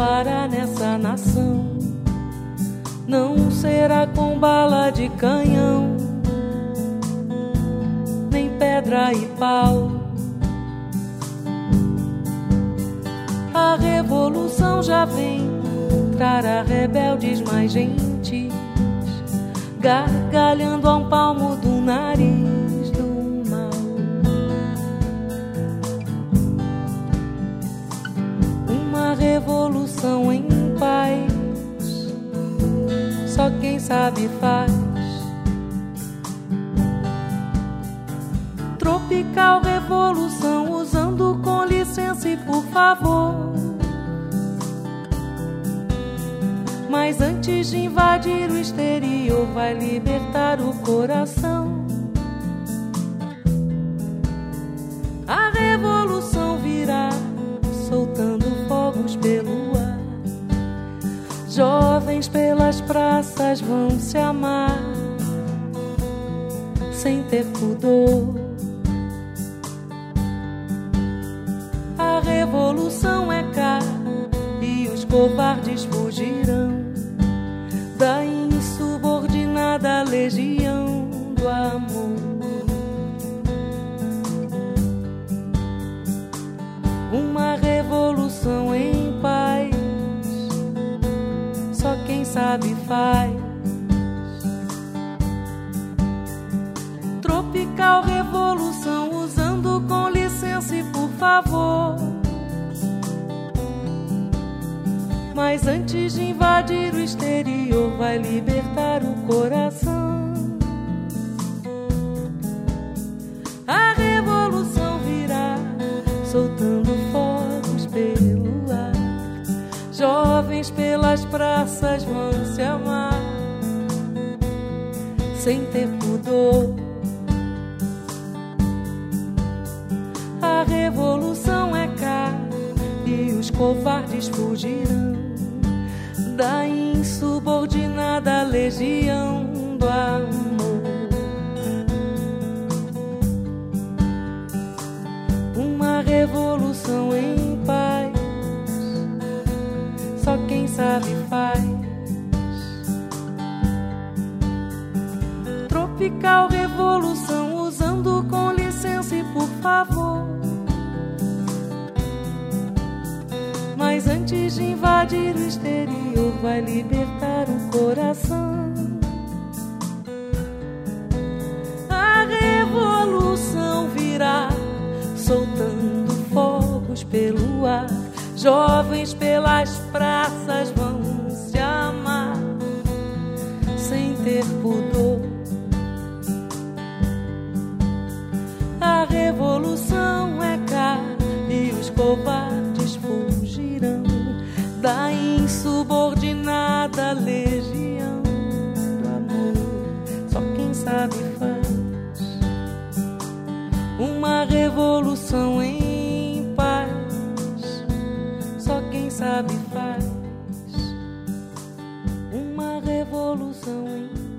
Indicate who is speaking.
Speaker 1: parar nessa nação não será com bala de canhão, nem pedra e pau. A revolução já vem, trará rebeldes mais gentis, gargalhando a um palmo do nariz revolução em paz só quem sabe faz. Tropical revolução, usando com licença e por favor. Mas antes de invadir o exterior, vai libertar o coração. Pelas praças vão se amar sem ter pudor. A revolução é cá e os covardes fugirão da insubordinada legião faz. Tropical revolução, usando com licença e por favor. Mas antes de invadir o exterior, vai libertar o coração. A revolução virá, soltando Pelas praças vão se amar, sem ter pudor. A revolução é cá e os covardes fugirão da insubordinada legião do amor. Uma revolução sabe faz. Tropical revolução, usando com licença e por favor. Mas antes de invadir o exterior, vai libertar o coração. A revolução virá, soltando fogos pelo ar. Jovens pelas praças vão se amar sem ter pudor. A revolução é cá e os covardes fugirão da insubordinada legião do amor. Só quem sabe faz uma revolução going